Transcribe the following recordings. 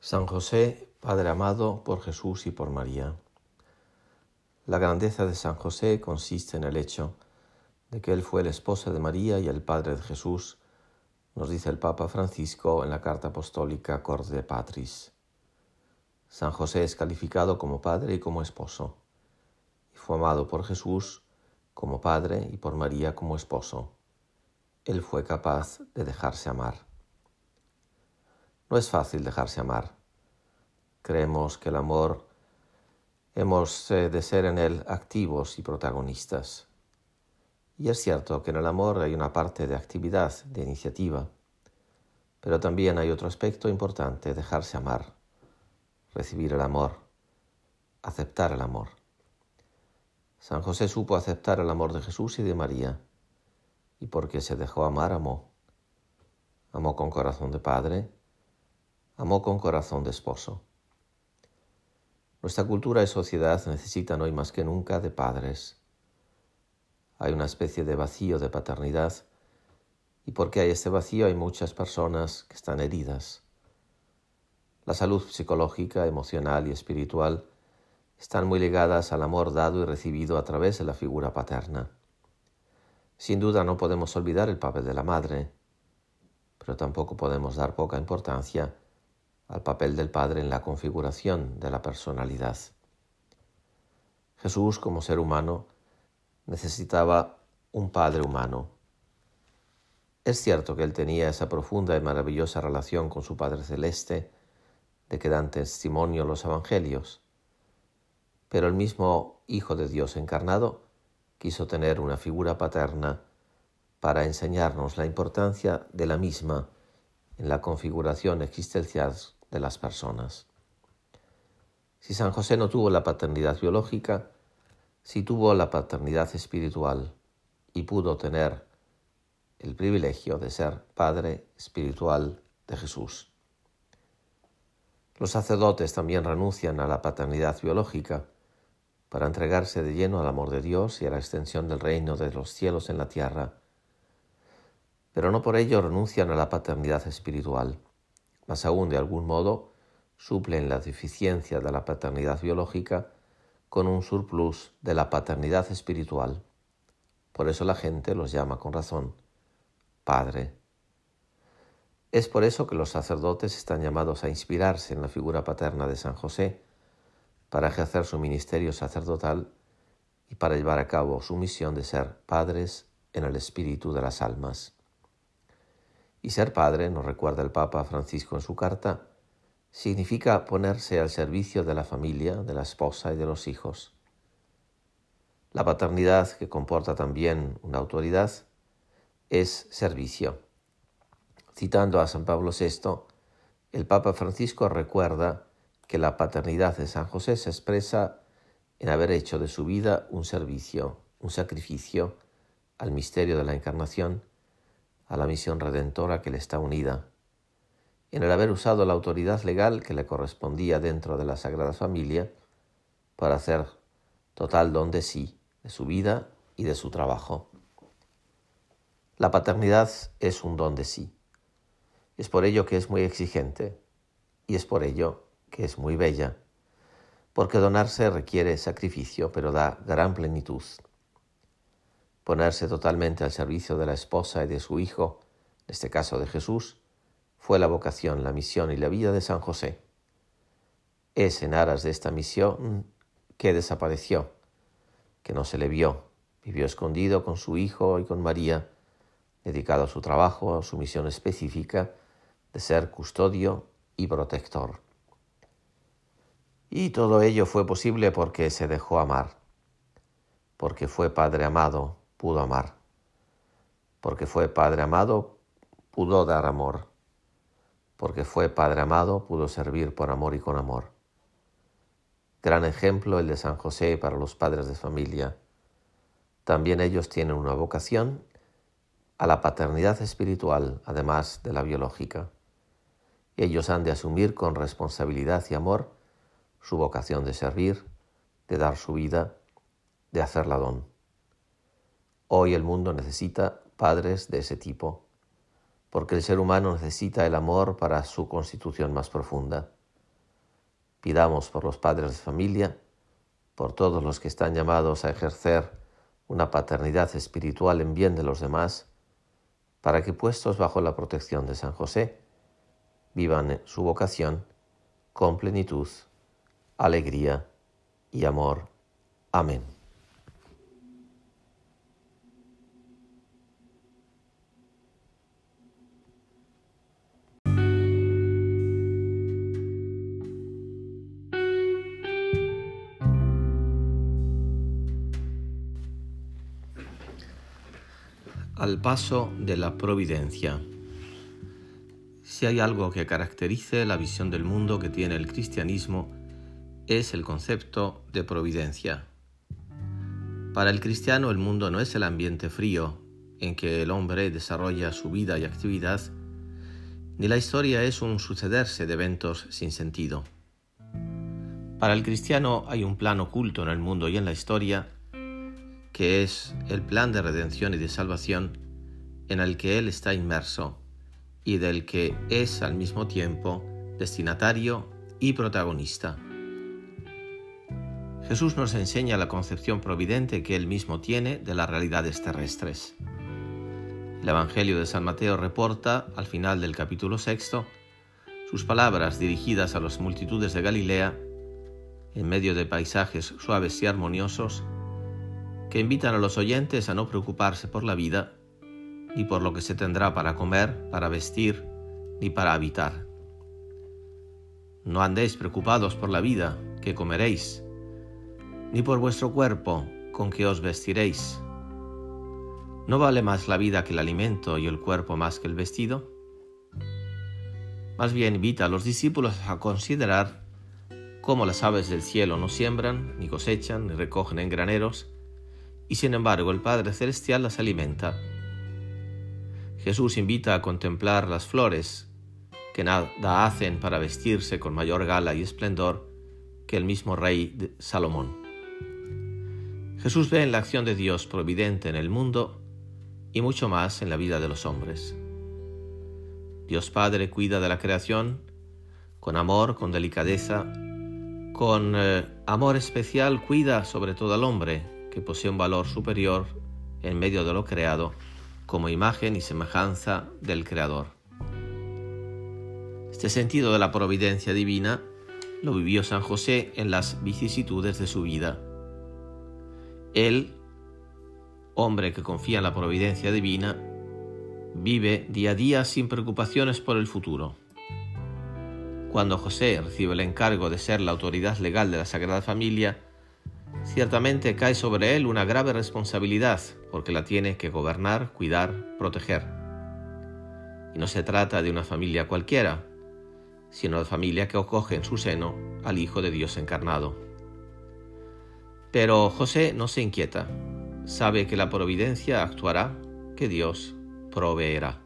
San José, Padre amado por Jesús y por María. La grandeza de San José consiste en el hecho de que él fue el esposo de María y el padre de Jesús, nos dice el Papa Francisco en la carta apostólica Cor de Patris. San José es calificado como padre y como esposo, y fue amado por Jesús como padre y por María como esposo. Él fue capaz de dejarse amar. No es fácil dejarse amar. Creemos que el amor hemos eh, de ser en él activos y protagonistas. Y es cierto que en el amor hay una parte de actividad, de iniciativa, pero también hay otro aspecto importante, dejarse amar, recibir el amor, aceptar el amor. San José supo aceptar el amor de Jesús y de María, y porque se dejó amar, amó. Amó con corazón de padre, amó con corazón de esposo. Nuestra cultura y sociedad necesitan hoy más que nunca de padres. Hay una especie de vacío de paternidad y porque hay este vacío hay muchas personas que están heridas. La salud psicológica, emocional y espiritual están muy ligadas al amor dado y recibido a través de la figura paterna. Sin duda no podemos olvidar el papel de la madre, pero tampoco podemos dar poca importancia al papel del Padre en la configuración de la personalidad. Jesús, como ser humano, necesitaba un Padre humano. Es cierto que él tenía esa profunda y maravillosa relación con su Padre Celeste, de que dan testimonio los Evangelios, pero el mismo Hijo de Dios encarnado quiso tener una figura paterna para enseñarnos la importancia de la misma en la configuración existencial de las personas. Si San José no tuvo la paternidad biológica, sí tuvo la paternidad espiritual y pudo tener el privilegio de ser Padre espiritual de Jesús. Los sacerdotes también renuncian a la paternidad biológica para entregarse de lleno al amor de Dios y a la extensión del reino de los cielos en la tierra, pero no por ello renuncian a la paternidad espiritual más aún de algún modo suplen la deficiencia de la paternidad biológica con un surplus de la paternidad espiritual. Por eso la gente los llama con razón Padre. Es por eso que los sacerdotes están llamados a inspirarse en la figura paterna de San José para ejercer su ministerio sacerdotal y para llevar a cabo su misión de ser padres en el espíritu de las almas. Y ser padre, nos recuerda el Papa Francisco en su carta, significa ponerse al servicio de la familia, de la esposa y de los hijos. La paternidad, que comporta también una autoridad, es servicio. Citando a San Pablo VI, el Papa Francisco recuerda que la paternidad de San José se expresa en haber hecho de su vida un servicio, un sacrificio al misterio de la encarnación a la misión redentora que le está unida, en el haber usado la autoridad legal que le correspondía dentro de la Sagrada Familia para hacer total don de sí, de su vida y de su trabajo. La paternidad es un don de sí. Es por ello que es muy exigente y es por ello que es muy bella, porque donarse requiere sacrificio, pero da gran plenitud ponerse totalmente al servicio de la esposa y de su hijo, en este caso de Jesús, fue la vocación, la misión y la vida de San José. Es en aras de esta misión que desapareció, que no se le vio, vivió escondido con su hijo y con María, dedicado a su trabajo, a su misión específica de ser custodio y protector. Y todo ello fue posible porque se dejó amar, porque fue Padre amado, pudo amar. Porque fue Padre amado, pudo dar amor. Porque fue Padre amado, pudo servir por amor y con amor. Gran ejemplo el de San José para los padres de familia. También ellos tienen una vocación a la paternidad espiritual, además de la biológica. Ellos han de asumir con responsabilidad y amor su vocación de servir, de dar su vida, de hacer la don. Hoy el mundo necesita padres de ese tipo, porque el ser humano necesita el amor para su constitución más profunda. Pidamos por los padres de familia, por todos los que están llamados a ejercer una paternidad espiritual en bien de los demás, para que puestos bajo la protección de San José, vivan su vocación con plenitud, alegría y amor. Amén. Al paso de la providencia. Si hay algo que caracterice la visión del mundo que tiene el cristianismo, es el concepto de providencia. Para el cristiano el mundo no es el ambiente frío en que el hombre desarrolla su vida y actividad, ni la historia es un sucederse de eventos sin sentido. Para el cristiano hay un plan oculto en el mundo y en la historia que es el plan de redención y de salvación en el que Él está inmerso y del que es al mismo tiempo destinatario y protagonista. Jesús nos enseña la concepción providente que Él mismo tiene de las realidades terrestres. El Evangelio de San Mateo reporta, al final del capítulo sexto, sus palabras dirigidas a las multitudes de Galilea, en medio de paisajes suaves y armoniosos, que invitan a los oyentes a no preocuparse por la vida, ni por lo que se tendrá para comer, para vestir, ni para habitar. No andéis preocupados por la vida, que comeréis, ni por vuestro cuerpo, con que os vestiréis. ¿No vale más la vida que el alimento y el cuerpo más que el vestido? Más bien invita a los discípulos a considerar cómo las aves del cielo no siembran, ni cosechan, ni recogen en graneros, y sin embargo el Padre Celestial las alimenta. Jesús invita a contemplar las flores que nada hacen para vestirse con mayor gala y esplendor que el mismo rey Salomón. Jesús ve en la acción de Dios providente en el mundo y mucho más en la vida de los hombres. Dios Padre cuida de la creación con amor, con delicadeza, con eh, amor especial cuida sobre todo al hombre que posee un valor superior en medio de lo creado como imagen y semejanza del Creador. Este sentido de la providencia divina lo vivió San José en las vicisitudes de su vida. Él, hombre que confía en la providencia divina, vive día a día sin preocupaciones por el futuro. Cuando José recibe el encargo de ser la autoridad legal de la Sagrada Familia, ciertamente cae sobre él una grave responsabilidad, porque la tiene que gobernar, cuidar, proteger. Y no se trata de una familia cualquiera, sino de familia que acoge en su seno al Hijo de Dios encarnado. Pero José no se inquieta, sabe que la providencia actuará, que Dios proveerá.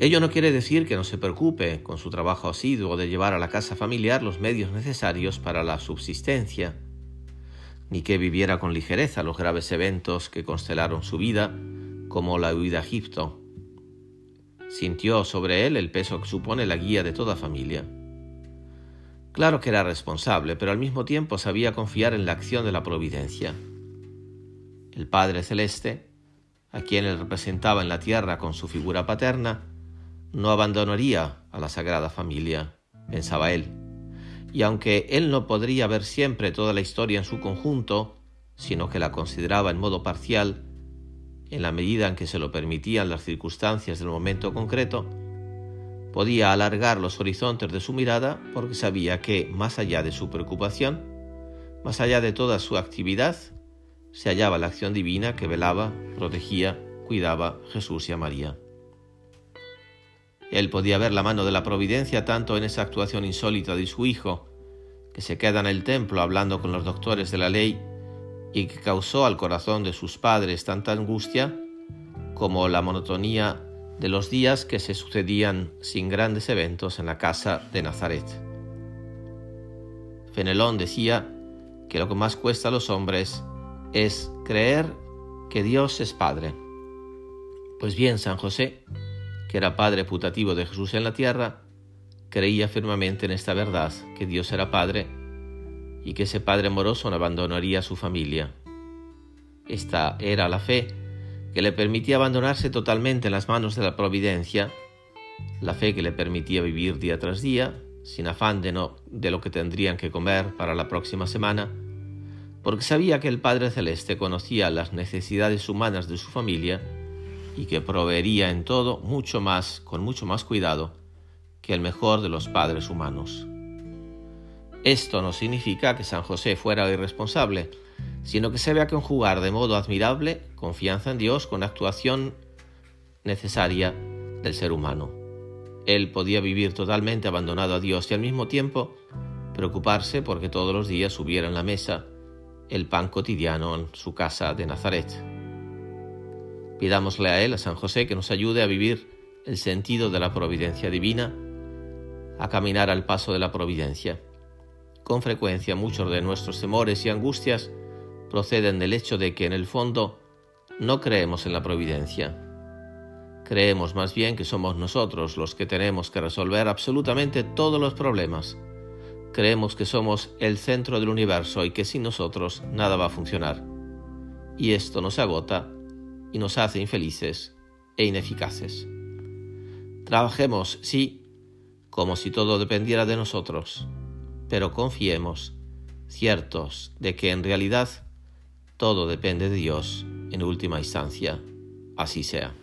Ello no quiere decir que no se preocupe con su trabajo asiduo de llevar a la casa familiar los medios necesarios para la subsistencia, ni que viviera con ligereza los graves eventos que constelaron su vida, como la huida a Egipto. Sintió sobre él el peso que supone la guía de toda familia. Claro que era responsable, pero al mismo tiempo sabía confiar en la acción de la providencia. El Padre Celeste, a quien él representaba en la tierra con su figura paterna, no abandonaría a la Sagrada Familia, pensaba él y aunque él no podría ver siempre toda la historia en su conjunto, sino que la consideraba en modo parcial, en la medida en que se lo permitían las circunstancias del momento concreto, podía alargar los horizontes de su mirada porque sabía que, más allá de su preocupación, más allá de toda su actividad, se hallaba la acción divina que velaba, protegía, cuidaba Jesús y a María. Él podía ver la mano de la providencia tanto en esa actuación insólita de su hijo, que se queda en el templo hablando con los doctores de la ley y que causó al corazón de sus padres tanta angustia, como la monotonía de los días que se sucedían sin grandes eventos en la casa de Nazaret. Fenelón decía que lo que más cuesta a los hombres es creer que Dios es Padre. Pues bien, San José que era padre putativo de Jesús en la tierra, creía firmemente en esta verdad, que Dios era Padre y que ese Padre amoroso no abandonaría a su familia. Esta era la fe que le permitía abandonarse totalmente en las manos de la providencia, la fe que le permitía vivir día tras día, sin afán de, no, de lo que tendrían que comer para la próxima semana, porque sabía que el Padre Celeste conocía las necesidades humanas de su familia y que proveería en todo mucho más, con mucho más cuidado, que el mejor de los padres humanos. Esto no significa que San José fuera irresponsable, sino que se vea conjugar de modo admirable confianza en Dios con la actuación necesaria del ser humano. Él podía vivir totalmente abandonado a Dios y al mismo tiempo preocuparse porque todos los días hubiera en la mesa el pan cotidiano en su casa de Nazaret. Pidámosle a Él, a San José, que nos ayude a vivir el sentido de la providencia divina, a caminar al paso de la providencia. Con frecuencia muchos de nuestros temores y angustias proceden del hecho de que en el fondo no creemos en la providencia. Creemos más bien que somos nosotros los que tenemos que resolver absolutamente todos los problemas. Creemos que somos el centro del universo y que sin nosotros nada va a funcionar. Y esto nos agota y nos hace infelices e ineficaces. Trabajemos, sí, como si todo dependiera de nosotros, pero confiemos, ciertos de que en realidad todo depende de Dios en última instancia. Así sea.